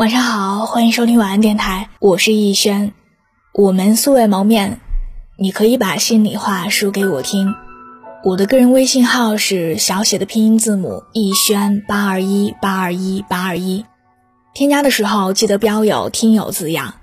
晚上好，欢迎收听晚安电台，我是逸轩。我们素未谋面，你可以把心里话说给我听。我的个人微信号是小写的拼音字母逸轩八二一八二一八二一，添加的时候记得标有听友字样。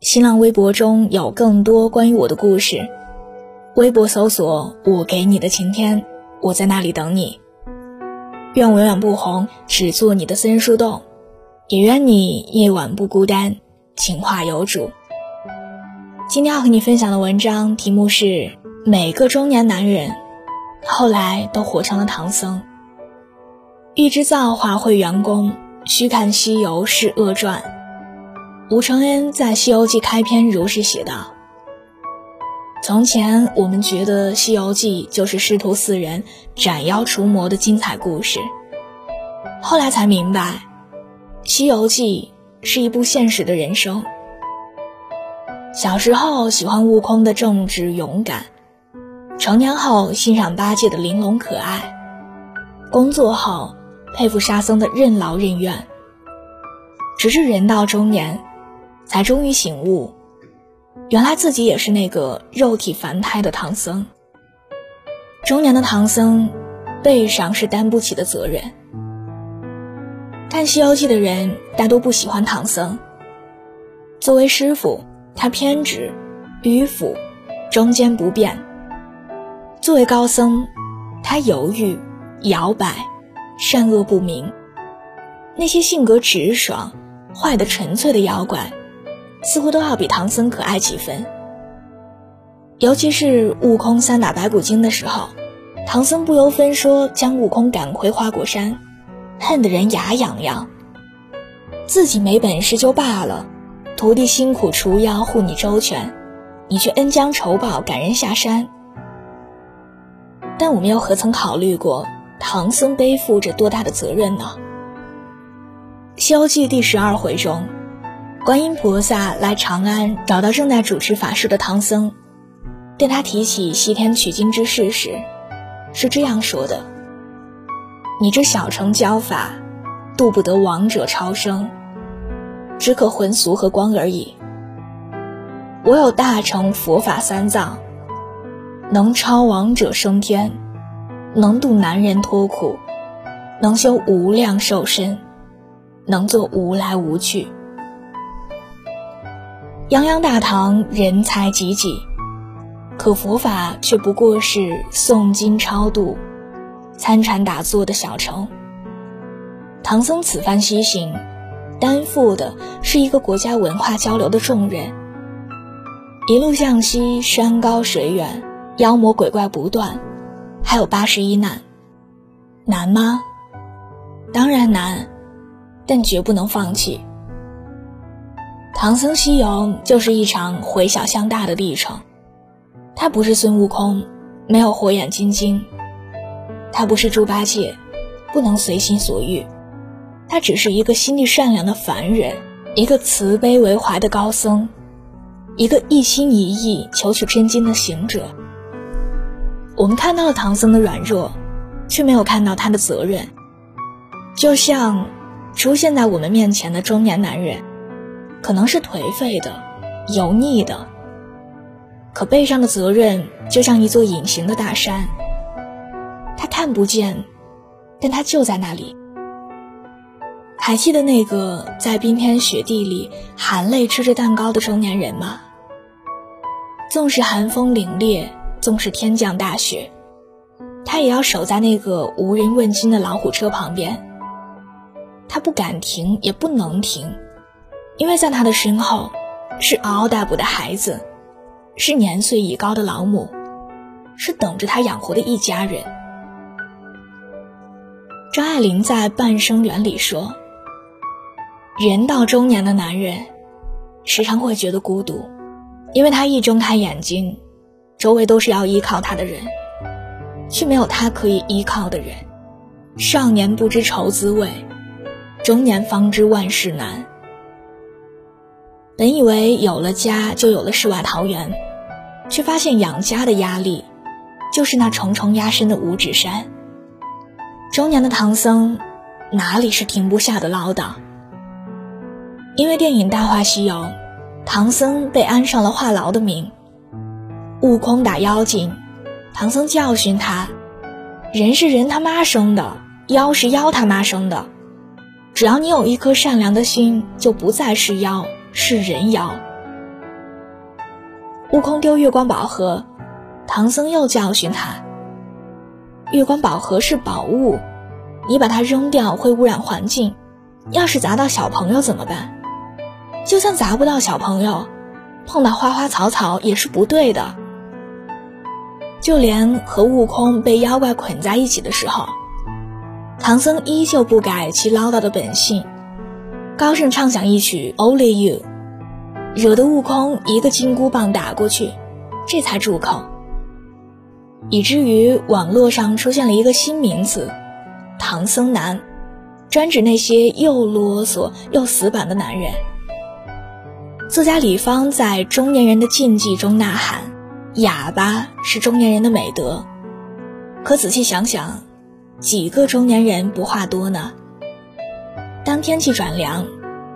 新浪微博中有更多关于我的故事，微博搜索“我给你的晴天”，我在那里等你。愿我永远不红，只做你的私人树洞。也愿你夜晚不孤单，情话有主。今天要和你分享的文章题目是：每个中年男人后来都活成了唐僧。欲知造化会元功，须看《西游是恶传》。吴承恩在《西游记》开篇如是写道：“从前我们觉得《西游记》就是师徒四人斩妖除魔的精彩故事，后来才明白。”《西游记》是一部现实的人生。小时候喜欢悟空的正直勇敢，成年后欣赏八戒的玲珑可爱，工作后佩服沙僧的任劳任怨。直至人到中年，才终于醒悟，原来自己也是那个肉体凡胎的唐僧。中年的唐僧，背上是担不起的责任。看《西游记》的人大多不喜欢唐僧。作为师傅，他偏执、迂腐、中间不变；作为高僧，他犹豫、摇摆、善恶不明。那些性格直爽、坏的纯粹的妖怪，似乎都要比唐僧可爱几分。尤其是悟空三打白骨精的时候，唐僧不由分说将悟空赶回花果山。恨得人牙痒痒。自己没本事就罢了，徒弟辛苦除妖护你周全，你却恩将仇报赶人下山。但我们又何曾考虑过唐僧背负着多大的责任呢？《西游记》第十二回中，观音菩萨来长安找到正在主持法事的唐僧，对他提起西天取经之事时，是这样说的。你这小乘教法，渡不得王者超生，只可魂俗和光而已。我有大乘佛法三藏，能超王者升天，能渡男人脱苦，能修无量寿身，能做无来无去。泱泱大唐人才济济，可佛法却不过是诵经超度。参禅打坐的小城，唐僧此番西行，担负的是一个国家文化交流的重任。一路向西，山高水远，妖魔鬼怪不断，还有八十一难，难吗？当然难，但绝不能放弃。唐僧西游就是一场回小向大的历程，他不是孙悟空，没有火眼金睛。他不是猪八戒，不能随心所欲，他只是一个心地善良的凡人，一个慈悲为怀的高僧，一个一心一意求取真经的行者。我们看到了唐僧的软弱，却没有看到他的责任。就像出现在我们面前的中年男人，可能是颓废的、油腻的，可背上的责任就像一座隐形的大山。他看不见，但他就在那里。还记得那个在冰天雪地里含泪吃着蛋糕的中年人吗？纵使寒风凛冽，纵使天降大雪，他也要守在那个无人问津的老虎车旁边。他不敢停，也不能停，因为在他的身后，是嗷嗷待哺的孩子，是年岁已高的老母，是等着他养活的一家人。张爱玲在《半生缘》里说：“人到中年的男人，时常会觉得孤独，因为他一睁开眼睛，周围都是要依靠他的人，却没有他可以依靠的人。少年不知愁滋味，中年方知万事难。本以为有了家就有了世外桃源，却发现养家的压力，就是那重重压身的五指山。”中年的唐僧，哪里是停不下的唠叨？因为电影《大话西游》，唐僧被安上了话痨的名。悟空打妖精，唐僧教训他：人是人他妈生的，妖是妖他妈生的。只要你有一颗善良的心，就不再是妖，是人妖。悟空丢月光宝盒，唐僧又教训他：月光宝盒是宝物，你把它扔掉会污染环境，要是砸到小朋友怎么办？就算砸不到小朋友，碰到花花草草也是不对的。就连和悟空被妖怪捆在一起的时候。唐僧依旧不改其唠叨的本性，高声唱响一曲《Only You》，惹得悟空一个金箍棒打过去，这才住口。以至于网络上出现了一个新名词“唐僧男”，专指那些又啰嗦又死板的男人。作家李芳在《中年人的禁忌》中呐喊：“哑巴是中年人的美德。”可仔细想想。几个中年人不话多呢？当天气转凉，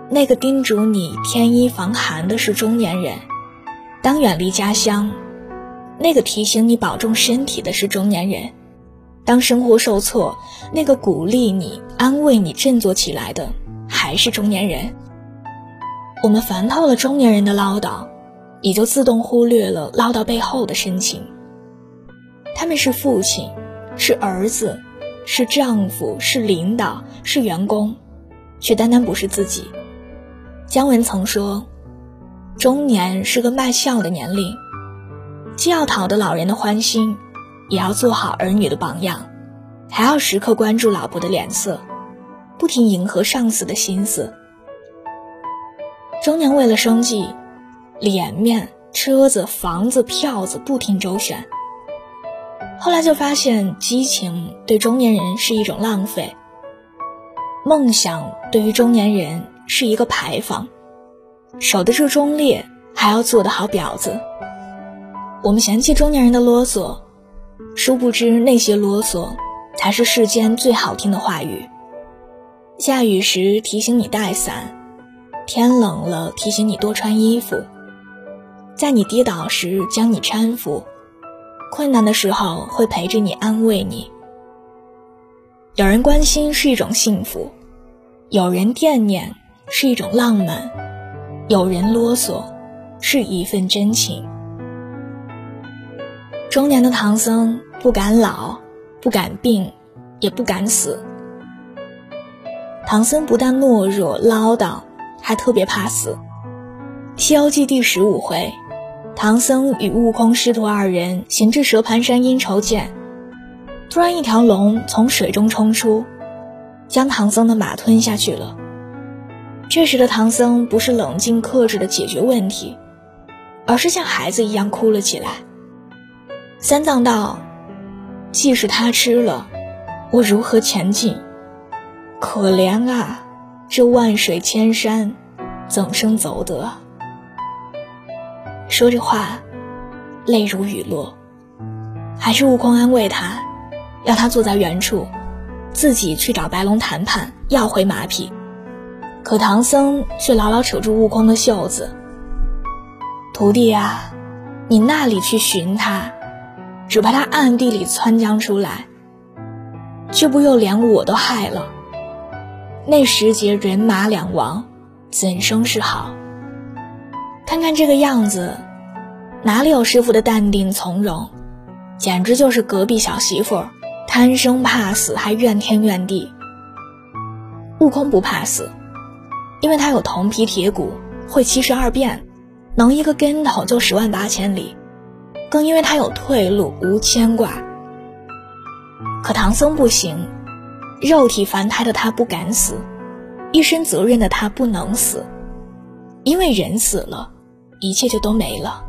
那个叮嘱你添衣防寒的是中年人；当远离家乡，那个提醒你保重身体的是中年人；当生活受挫，那个鼓励你、安慰你振作起来的还是中年人。我们烦透了中年人的唠叨，也就自动忽略了唠叨背后的深情。他们是父亲，是儿子。是丈夫，是领导，是员工，却单单不是自己。姜文曾说：“中年是个卖笑的年龄，既要讨得老人的欢心，也要做好儿女的榜样，还要时刻关注老婆的脸色，不停迎合上司的心思。中年为了生计，脸面、车子、房子、票子不停周旋。”后来就发现，激情对中年人是一种浪费。梦想对于中年人是一个牌坊，守得住忠烈，还要做得好婊子。我们嫌弃中年人的啰嗦，殊不知那些啰嗦，才是世间最好听的话语。下雨时提醒你带伞，天冷了提醒你多穿衣服，在你跌倒时将你搀扶。困难的时候会陪着你，安慰你。有人关心是一种幸福，有人惦念是一种浪漫，有人啰嗦是一份真情。中年的唐僧不敢老，不敢病，也不敢死。唐僧不但懦弱唠叨，还特别怕死。《西游记》第十五回。唐僧与悟空师徒二人行至蛇盘山阴愁涧，突然一条龙从水中冲出，将唐僧的马吞下去了。这时的唐僧不是冷静克制的解决问题，而是像孩子一样哭了起来。三藏道：“既是他吃了，我如何前进？可怜啊，这万水千山，怎生走得？”说着话，泪如雨落。还是悟空安慰他，要他坐在原处，自己去找白龙谈判，要回马匹。可唐僧却牢牢扯住悟空的袖子：“徒弟啊，你那里去寻他，只怕他暗地里窜将出来，却不又连我都害了。那时节人马两亡，怎生是好？”看看这个样子，哪里有师傅的淡定从容？简直就是隔壁小媳妇，贪生怕死，还怨天怨地。悟空不怕死，因为他有铜皮铁骨，会七十二变，能一个跟头就十万八千里，更因为他有退路，无牵挂。可唐僧不行，肉体凡胎的他不敢死，一身责任的他不能死，因为人死了。一切就都没了。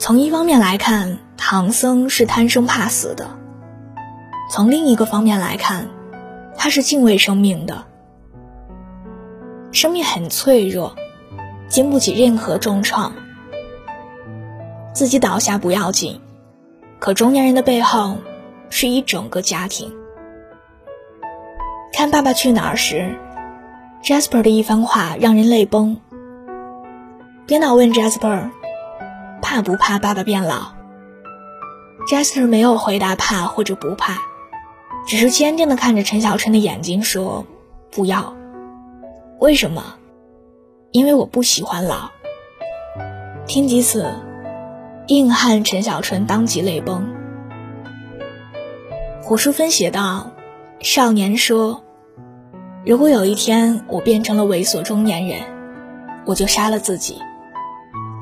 从一方面来看，唐僧是贪生怕死的；从另一个方面来看，他是敬畏生命的。生命很脆弱，经不起任何重创。自己倒下不要紧，可中年人的背后是一整个家庭。看《爸爸去哪儿》时，Jasper 的一番话让人泪崩。编导问 Jasper：“ 怕不怕爸爸变老？”Jasper 没有回答怕或者不怕，只是坚定地看着陈小春的眼睛说：“不要。”为什么？因为我不喜欢老。听几次，硬汉陈小春当即泪崩。胡淑芬写道：“少年说，如果有一天我变成了猥琐中年人，我就杀了自己。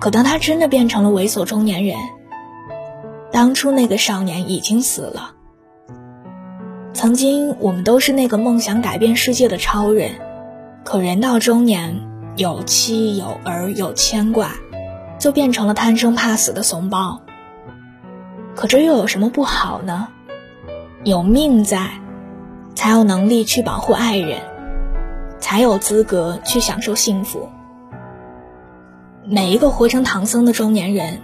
可当他真的变成了猥琐中年人，当初那个少年已经死了。曾经我们都是那个梦想改变世界的超人。”可人到中年，有妻有儿有牵挂，就变成了贪生怕死的怂包。可这又有什么不好呢？有命在，才有能力去保护爱人，才有资格去享受幸福。每一个活成唐僧的中年人，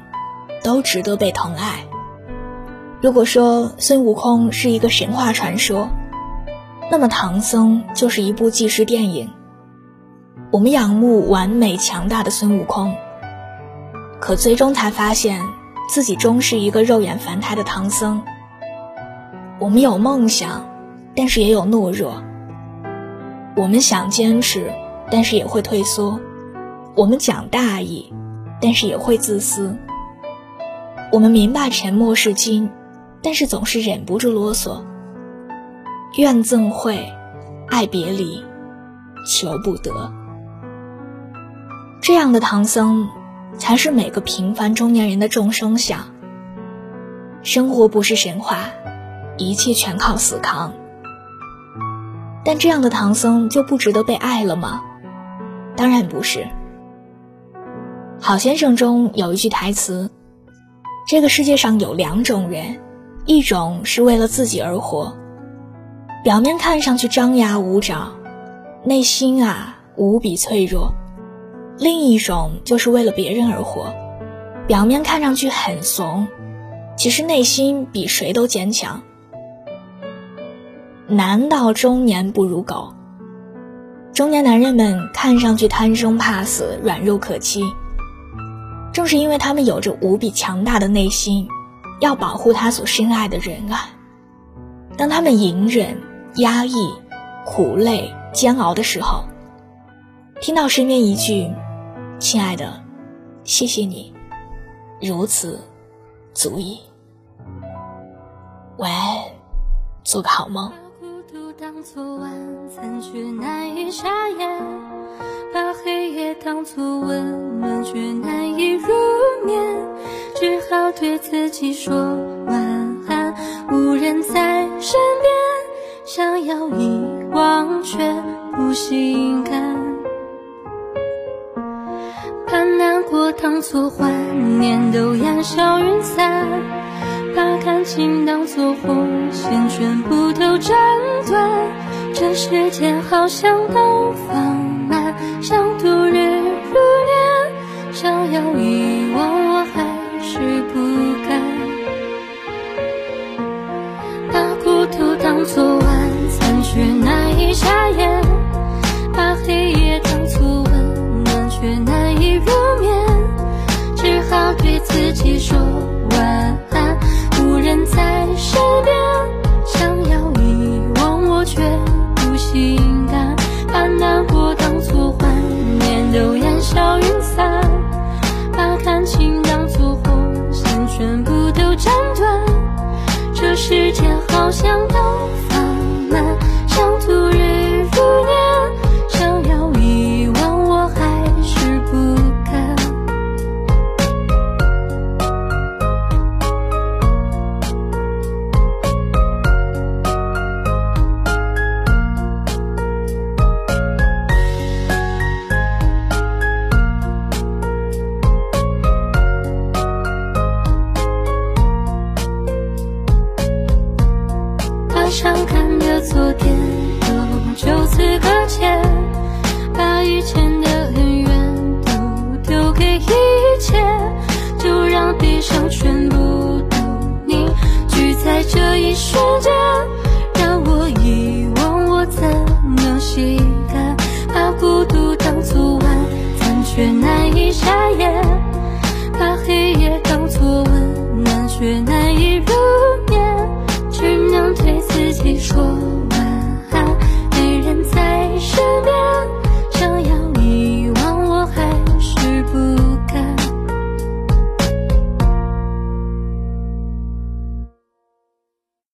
都值得被疼爱。如果说孙悟空是一个神话传说，那么唐僧就是一部纪实电影。我们仰慕完美强大的孙悟空，可最终才发现自己终是一个肉眼凡胎的唐僧。我们有梦想，但是也有懦弱；我们想坚持，但是也会退缩；我们讲大义，但是也会自私；我们明白沉默是金，但是总是忍不住啰嗦。怨憎会，爱别离，求不得。这样的唐僧，才是每个平凡中年人的众生相。生活不是神话，一切全靠死扛。但这样的唐僧就不值得被爱了吗？当然不是。好先生中有一句台词：“这个世界上有两种人，一种是为了自己而活，表面看上去张牙舞爪，内心啊无比脆弱。”另一种就是为了别人而活，表面看上去很怂，其实内心比谁都坚强。男到中年不如狗，中年男人们看上去贪生怕死、软弱可欺，正是因为他们有着无比强大的内心，要保护他所深爱的人啊。当他们隐忍、压抑、苦累、煎熬的时候，听到身边一句。亲爱的，谢谢你，如此足矣。晚安，做个好梦。把孤独当作晚餐，却难以下咽；把黑夜当作温暖，却难以入眠。只好对自己说晚安，无人在身边，想要遗忘却不心甘。作怀念，都烟消云散；把感情当作红线，全部都斩断。这世间好像都放慢，像度日如年，想要遗忘我还是不敢。把孤独当作自己说